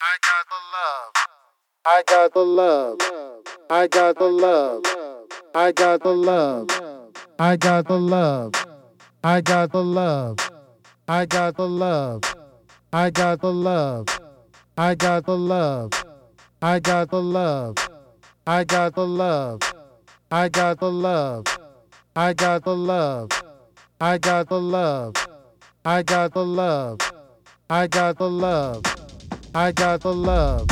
I got the love. I got the love. I got the love. I got the love. I got the love. I got the love. I got the love. I got the love. I got the love. I got the love. I got the love. I got the love. I got the love. I got the love. I got the love. I got the love. I got the love.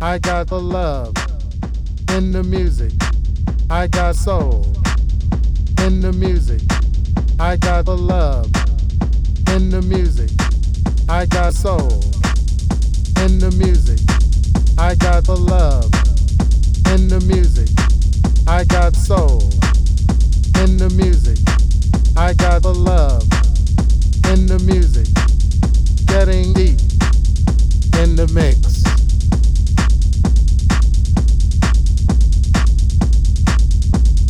I got the love. In the music. I got soul. In the music. I got the love. In the music. I got soul. In the music. I got the love. In the music. I got soul. In the music. I got the love. In the music. Getting deep. In the mix.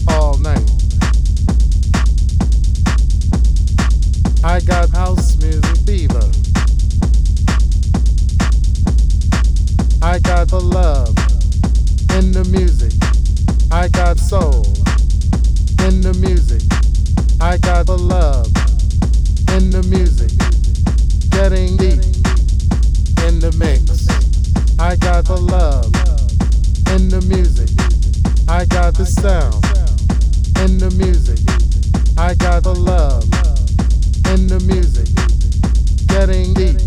All night. I got house music fever. I got the love in the music. I got soul in the music. I got the love in the music. Getting deep in the mix. I got the love in the music. I got the sound in the music. I got the love in the music. Getting deep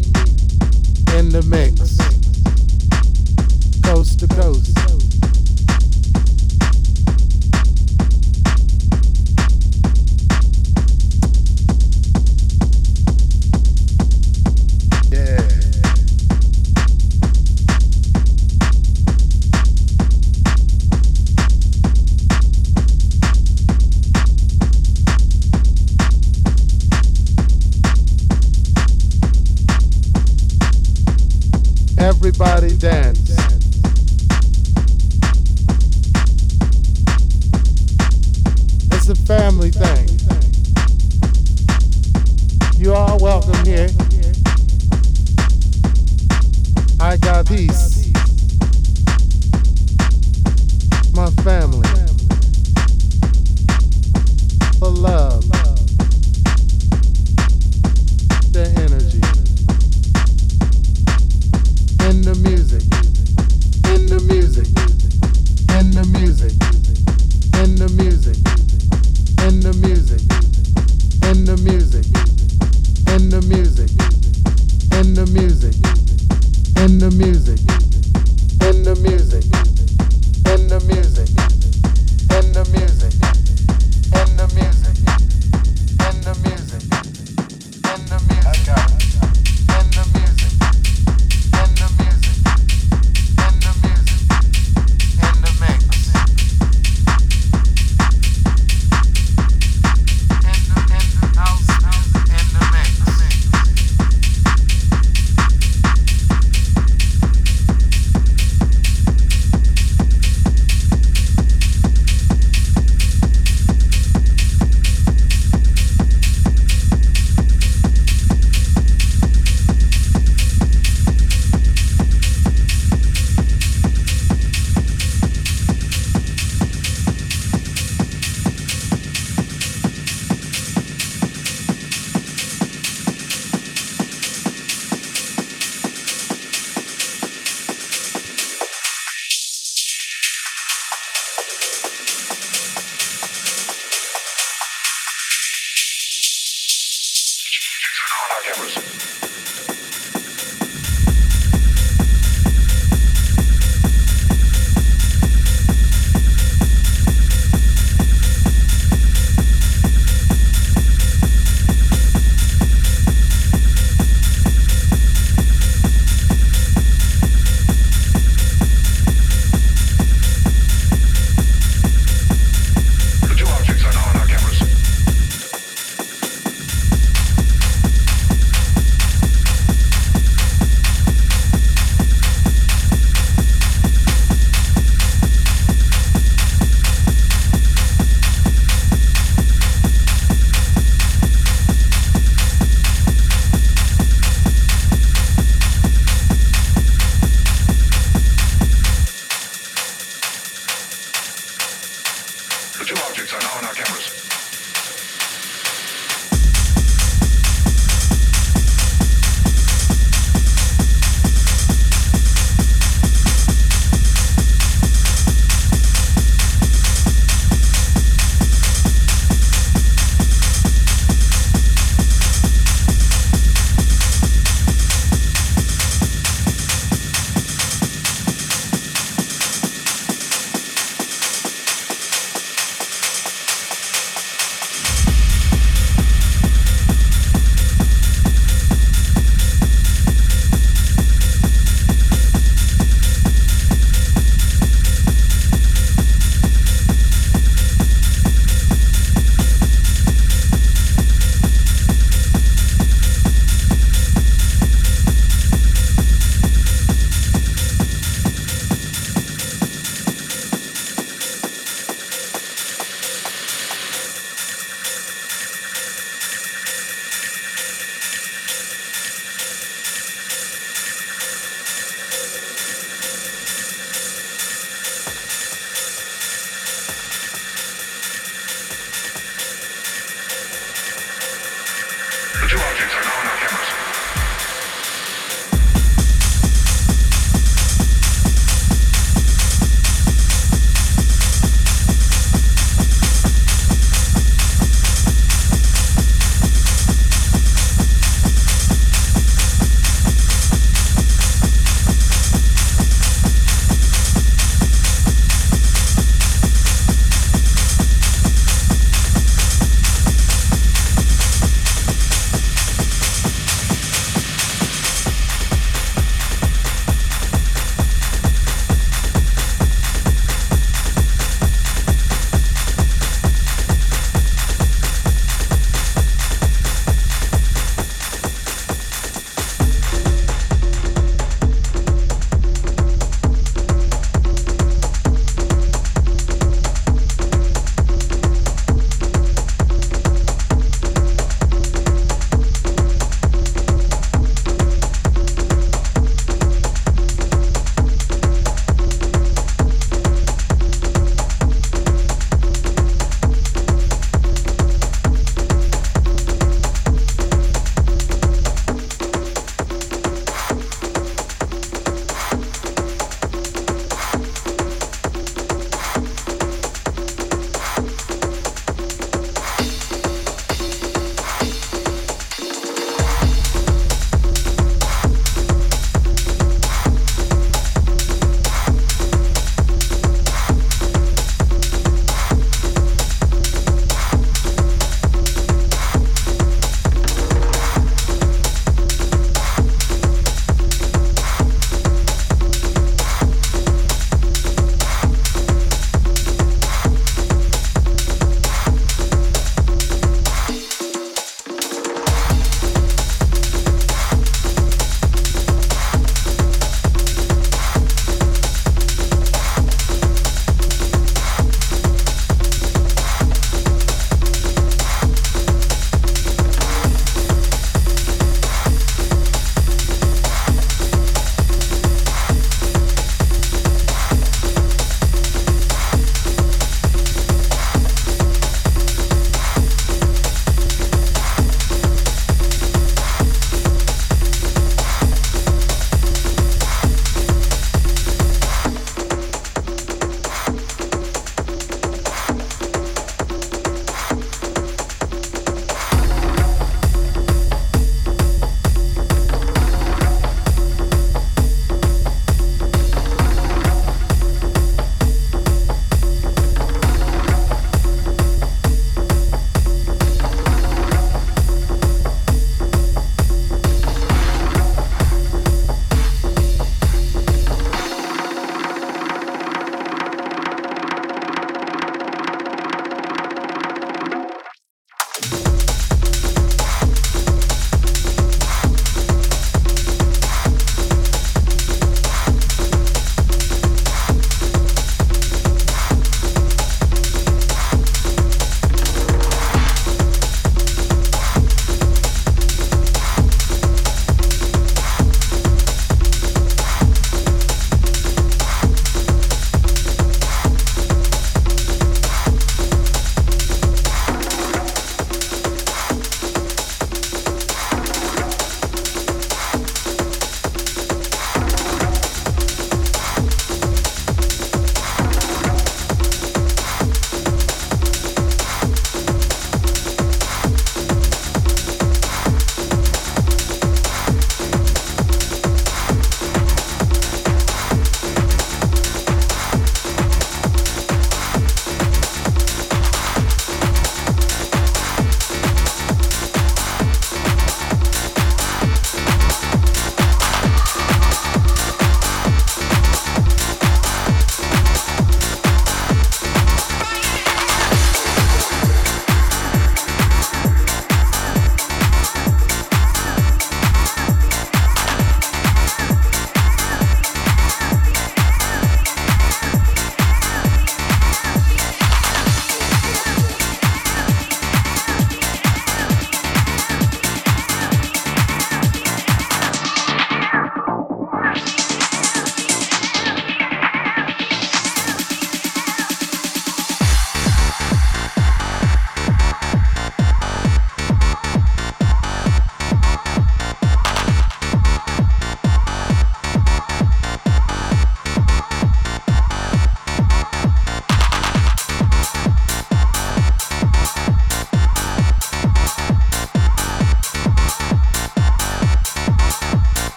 in the mix. Coast to coast.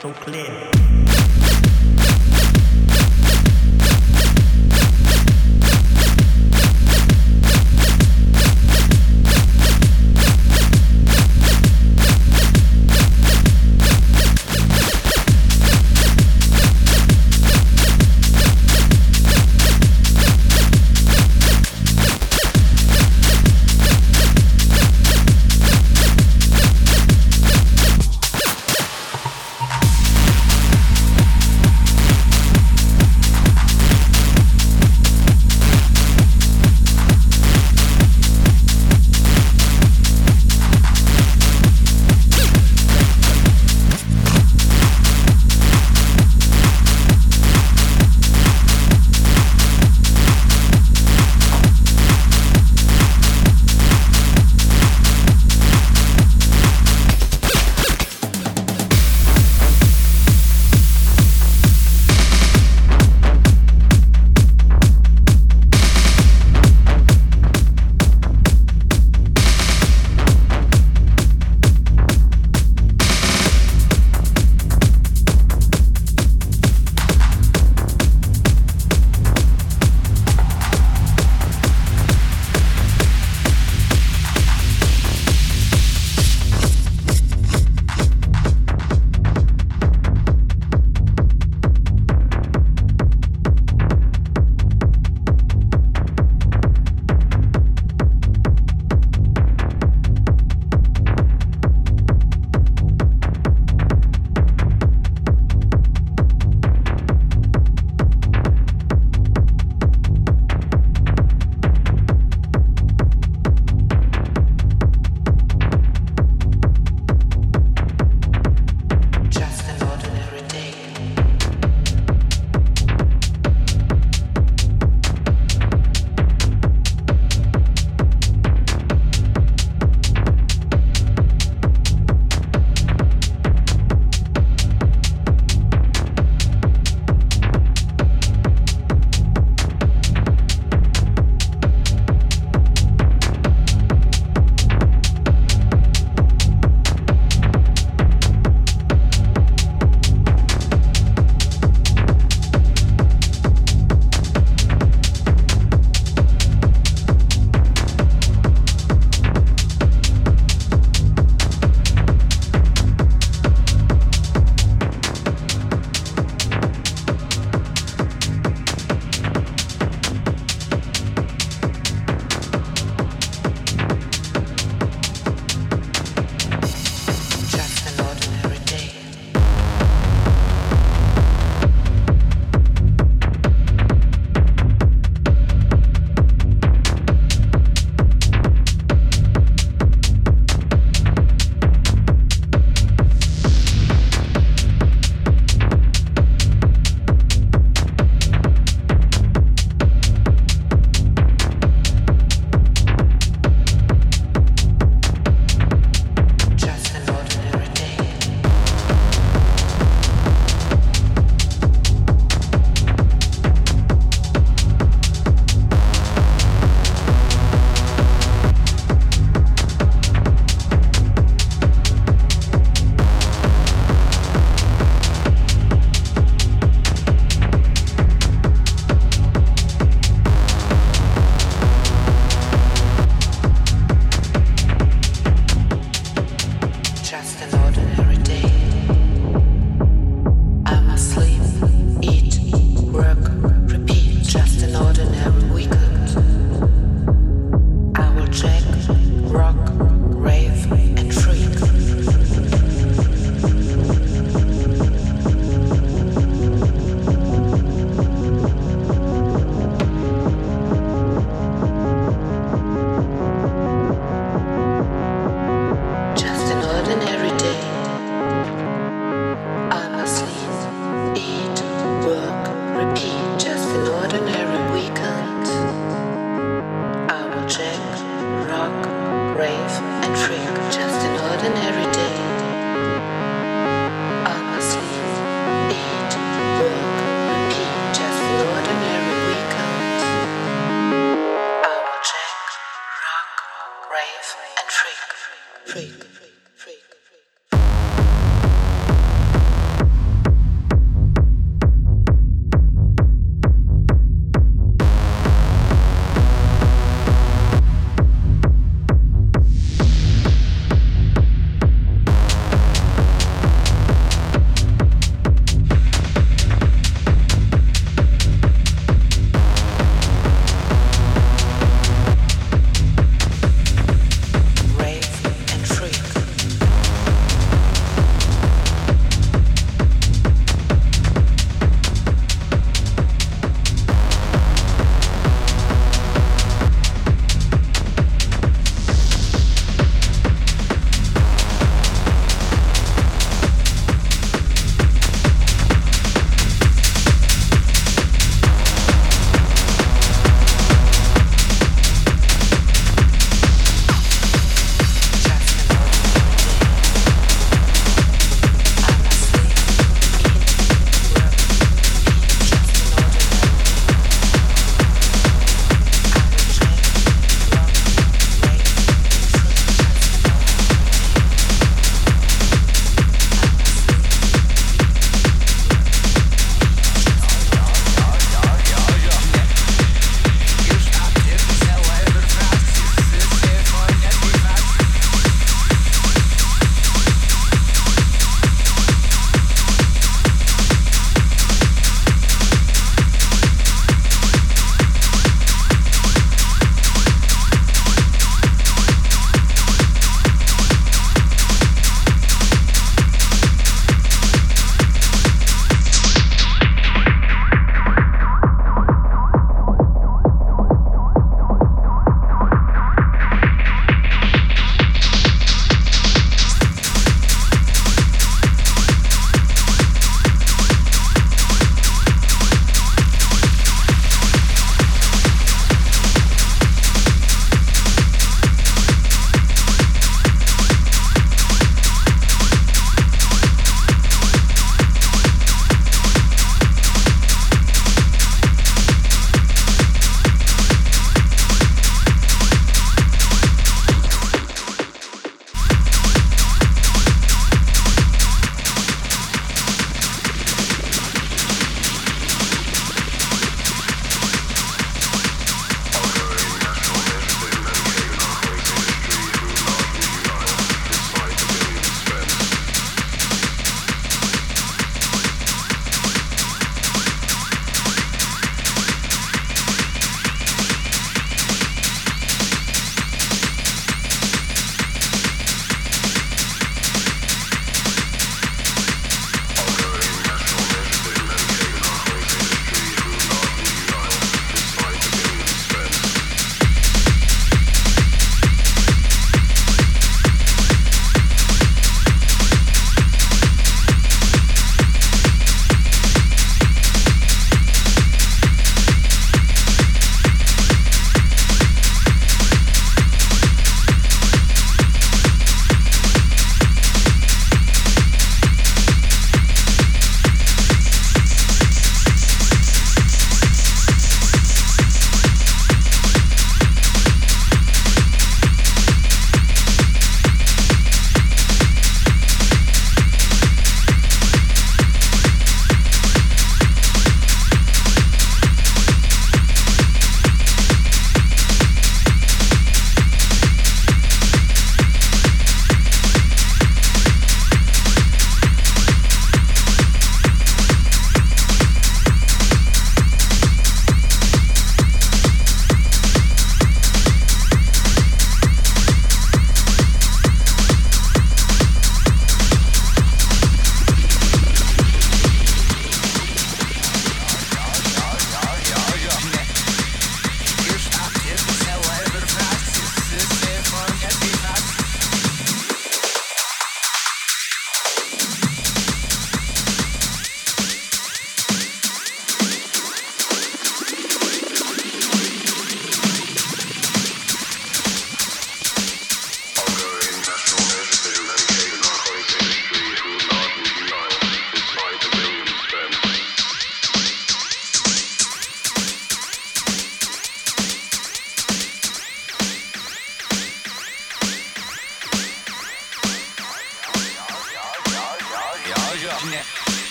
So clear.